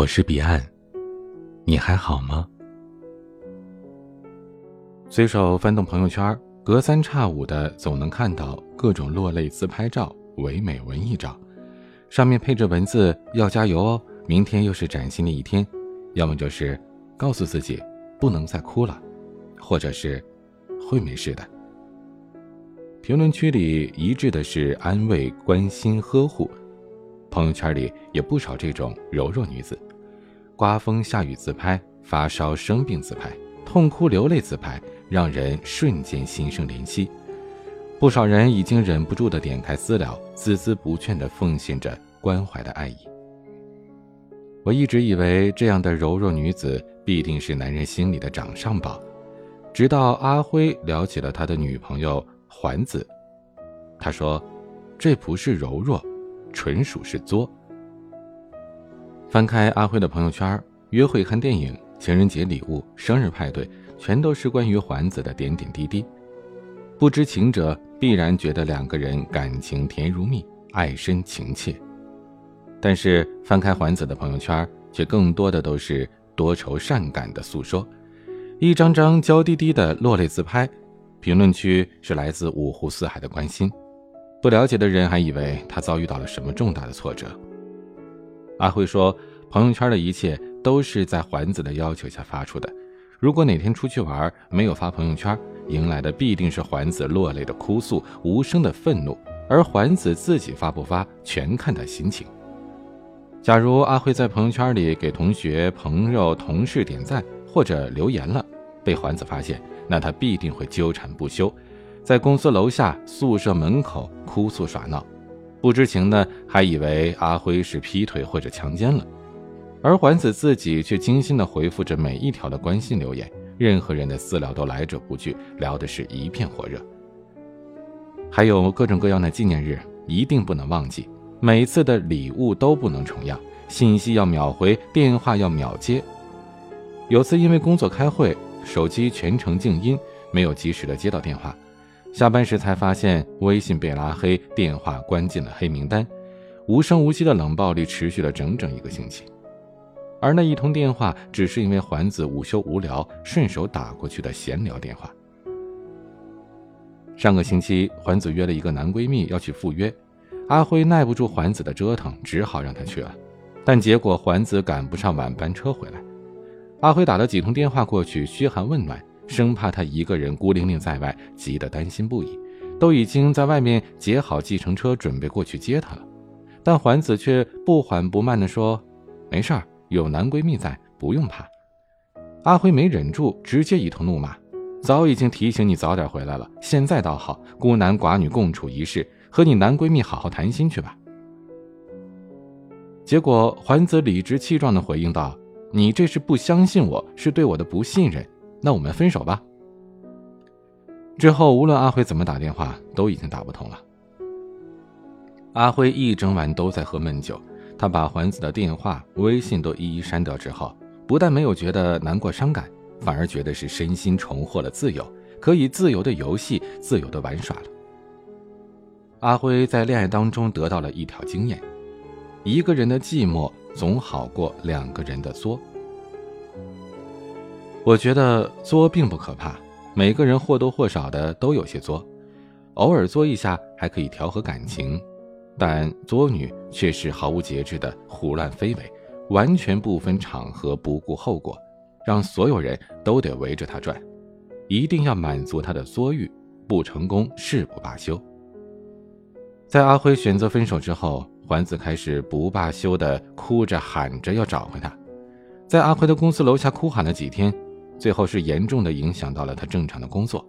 我是彼岸，你还好吗？随手翻动朋友圈，隔三差五的总能看到各种落泪自拍照、唯美文艺照，上面配着文字“要加油哦，明天又是崭新的一天”，要么就是告诉自己不能再哭了，或者是会没事的。评论区里一致的是安慰、关心、呵护。朋友圈里也不少这种柔弱女子，刮风下雨自拍，发烧生病自拍，痛哭流泪自拍，让人瞬间心生怜惜。不少人已经忍不住的点开私聊，孜孜不倦的奉献着关怀的爱意。我一直以为这样的柔弱女子必定是男人心里的掌上宝，直到阿辉聊起了他的女朋友环子，他说：“这不是柔弱。”纯属是作。翻开阿辉的朋友圈，约会、看电影、情人节礼物、生日派对，全都是关于环子的点点滴滴。不知情者必然觉得两个人感情甜如蜜，爱深情切。但是翻开环子的朋友圈，却更多的都是多愁善感的诉说，一张张娇滴滴的落泪自拍，评论区是来自五湖四海的关心。不了解的人还以为他遭遇到了什么重大的挫折。阿辉说：“朋友圈的一切都是在环子的要求下发出的。如果哪天出去玩没有发朋友圈，迎来的必定是环子落泪的哭诉、无声的愤怒。而环子自己发不发，全看他心情。假如阿辉在朋友圈里给同学、朋友、同事点赞或者留言了，被环子发现，那他必定会纠缠不休。”在公司楼下、宿舍门口哭诉耍闹，不知情的还以为阿辉是劈腿或者强奸了，而环子自己却精心的回复着每一条的关心留言，任何人的私聊都来者不拒，聊的是一片火热。还有各种各样的纪念日，一定不能忘记，每次的礼物都不能重样，信息要秒回，电话要秒接。有次因为工作开会，手机全程静音，没有及时的接到电话。下班时才发现微信被拉黑，电话关进了黑名单，无声无息的冷暴力持续了整整一个星期。而那一通电话，只是因为环子午休无聊，顺手打过去的闲聊电话。上个星期，环子约了一个男闺蜜要去赴约，阿辉耐不住环子的折腾，只好让她去了。但结果环子赶不上晚班车回来，阿辉打了几通电话过去嘘寒问暖。生怕他一个人孤零零在外，急得担心不已，都已经在外面截好计程车，准备过去接他了。但环子却不缓不慢地说：“没事儿，有男闺蜜在，不用怕。”阿辉没忍住，直接一通怒骂：“早已经提醒你早点回来了，现在倒好，孤男寡女共处一室，和你男闺蜜好好谈心去吧。”结果环子理直气壮地回应道：“你这是不相信我，是对我的不信任。”那我们分手吧。之后，无论阿辉怎么打电话，都已经打不通了。阿辉一整晚都在喝闷酒，他把环子的电话、微信都一一删掉之后，不但没有觉得难过伤感，反而觉得是身心重获了自由，可以自由的游戏，自由的玩耍了。阿辉在恋爱当中得到了一条经验：一个人的寂寞总好过两个人的作。我觉得作并不可怕，每个人或多或少的都有些作，偶尔作一下还可以调和感情，但作女却是毫无节制的胡乱非为，完全不分场合，不顾后果，让所有人都得围着她转，一定要满足她的作欲，不成功誓不罢休。在阿辉选择分手之后，环子开始不罢休的哭着喊着要找回他，在阿辉的公司楼下哭喊了几天。最后是严重的影响到了他正常的工作，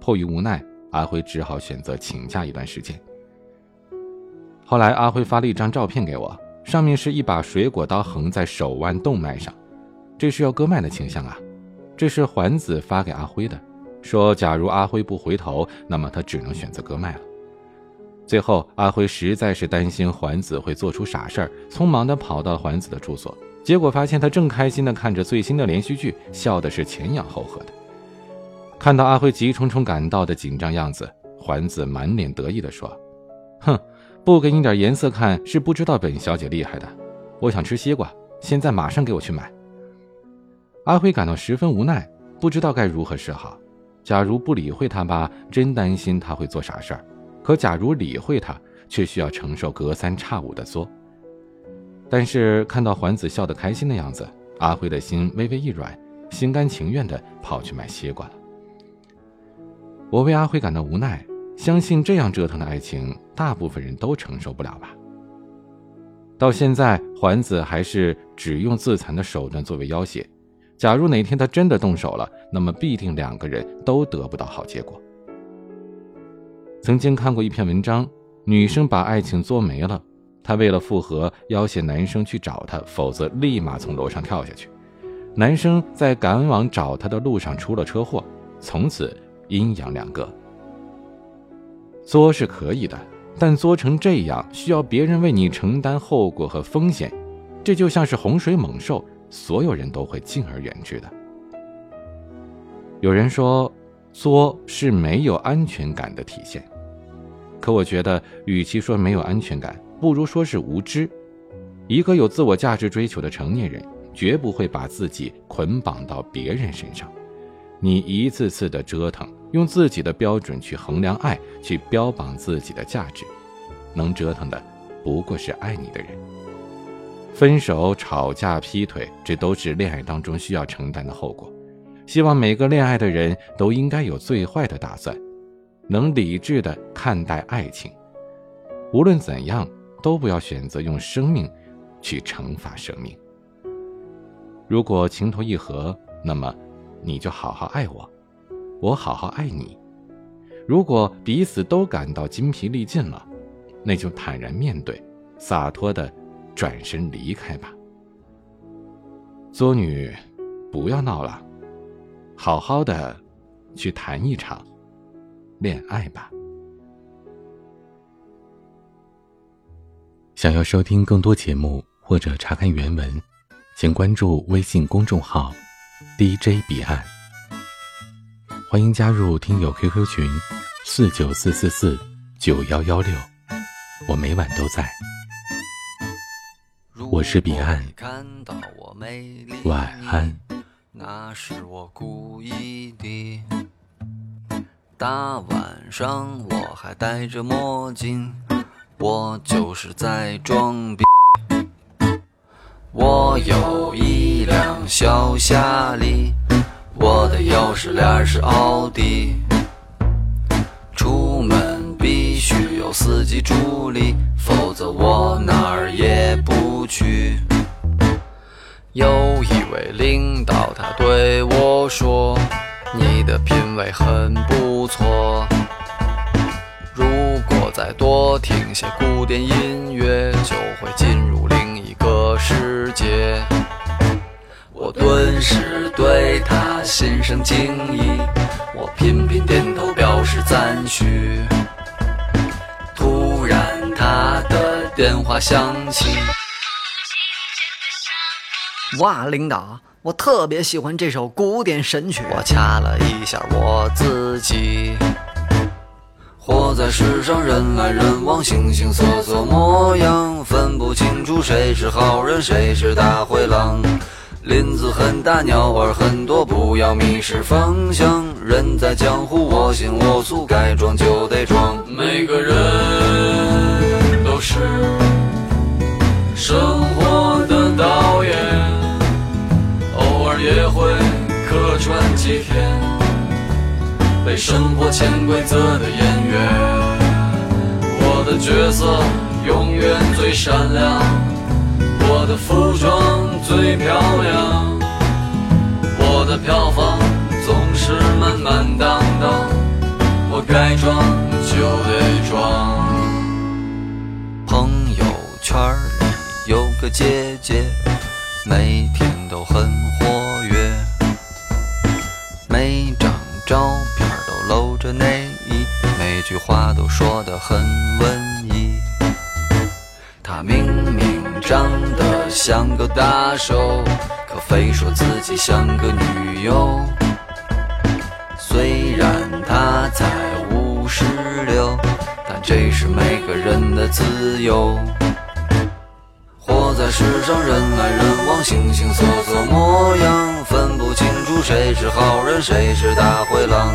迫于无奈，阿辉只好选择请假一段时间。后来阿辉发了一张照片给我，上面是一把水果刀横在手腕动脉上，这是要割脉的倾向啊。这是环子发给阿辉的，说假如阿辉不回头，那么他只能选择割脉了。最后阿辉实在是担心环子会做出傻事儿，匆忙的跑到环子的住所。结果发现他正开心地看着最新的连续剧，笑的是前仰后合的。看到阿辉急冲冲赶到的紧张样子，环子满脸得意地说：“哼，不给你点颜色看是不知道本小姐厉害的。我想吃西瓜，现在马上给我去买。阿辉感到十分无奈，不知道该如何是好。假如不理会他吧，真担心他会做傻事儿；可假如理会他，却需要承受隔三差五的作。但是看到环子笑得开心的样子，阿辉的心微微一软，心甘情愿地跑去买西瓜了。我为阿辉感到无奈，相信这样折腾的爱情，大部分人都承受不了吧。到现在，环子还是只用自残的手段作为要挟。假如哪天他真的动手了，那么必定两个人都得不到好结果。曾经看过一篇文章，女生把爱情作没了，她为了复合，要挟男生去找她，否则立马从楼上跳下去。男生在赶往找她的路上出了车祸，从此阴阳两隔。作是可以的。但作成这样，需要别人为你承担后果和风险，这就像是洪水猛兽，所有人都会敬而远之的。有人说，作是没有安全感的体现，可我觉得，与其说没有安全感，不如说是无知。一个有自我价值追求的成年人，绝不会把自己捆绑到别人身上。你一次次的折腾。用自己的标准去衡量爱，去标榜自己的价值，能折腾的不过是爱你的人。分手、吵架、劈腿，这都是恋爱当中需要承担的后果。希望每个恋爱的人都应该有最坏的打算，能理智的看待爱情。无论怎样，都不要选择用生命去惩罚生命。如果情投意合，那么你就好好爱我。我好好爱你。如果彼此都感到筋疲力尽了，那就坦然面对，洒脱的转身离开吧。作女，不要闹了，好好的去谈一场恋爱吧。想要收听更多节目或者查看原文，请关注微信公众号 DJ 彼岸。欢迎加入听友 QQ 群，四九四四四九幺幺六，我每晚都在。我是彼岸，晚安。那是我故意的。大晚上我还戴着墨镜，我就是在装逼。我有一辆小夏利。我的钥匙链是奥迪，出门必须有司机助力，否则我哪儿也不去。有一位领导，他对我说：“你的品味很不不错，如果再多听些古典音乐，就会进入另一个世界。”我顿时对他心生敬意，我频频点头表示赞许。突然，他的电话响起。哇，领导，我特别喜欢这首古典神曲。我掐了一下我自己。活在世上，人来人往，形形色色模样，分不清楚谁是好人，谁是大灰狼。林子很大，鸟儿很多，不要迷失方向。人在江湖，我行我素，该装就得装。每个人生活潜规则的演员。我的角色永远最闪亮。我的服装最漂亮，我的票房总是满满当当，我该装就得装。朋友圈里有个姐姐，每天都很活跃，每着内衣，每句话都说得很文艺。她明明。长得像个大手，可非说自己像个女友。虽然她才五十六，但这是每个人的自由。活在世上人来人往，形形色色模样，分不清楚谁是好人，谁是大灰狼。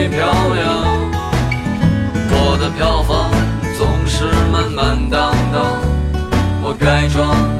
最漂亮，我的票房总是满满当当，我改装。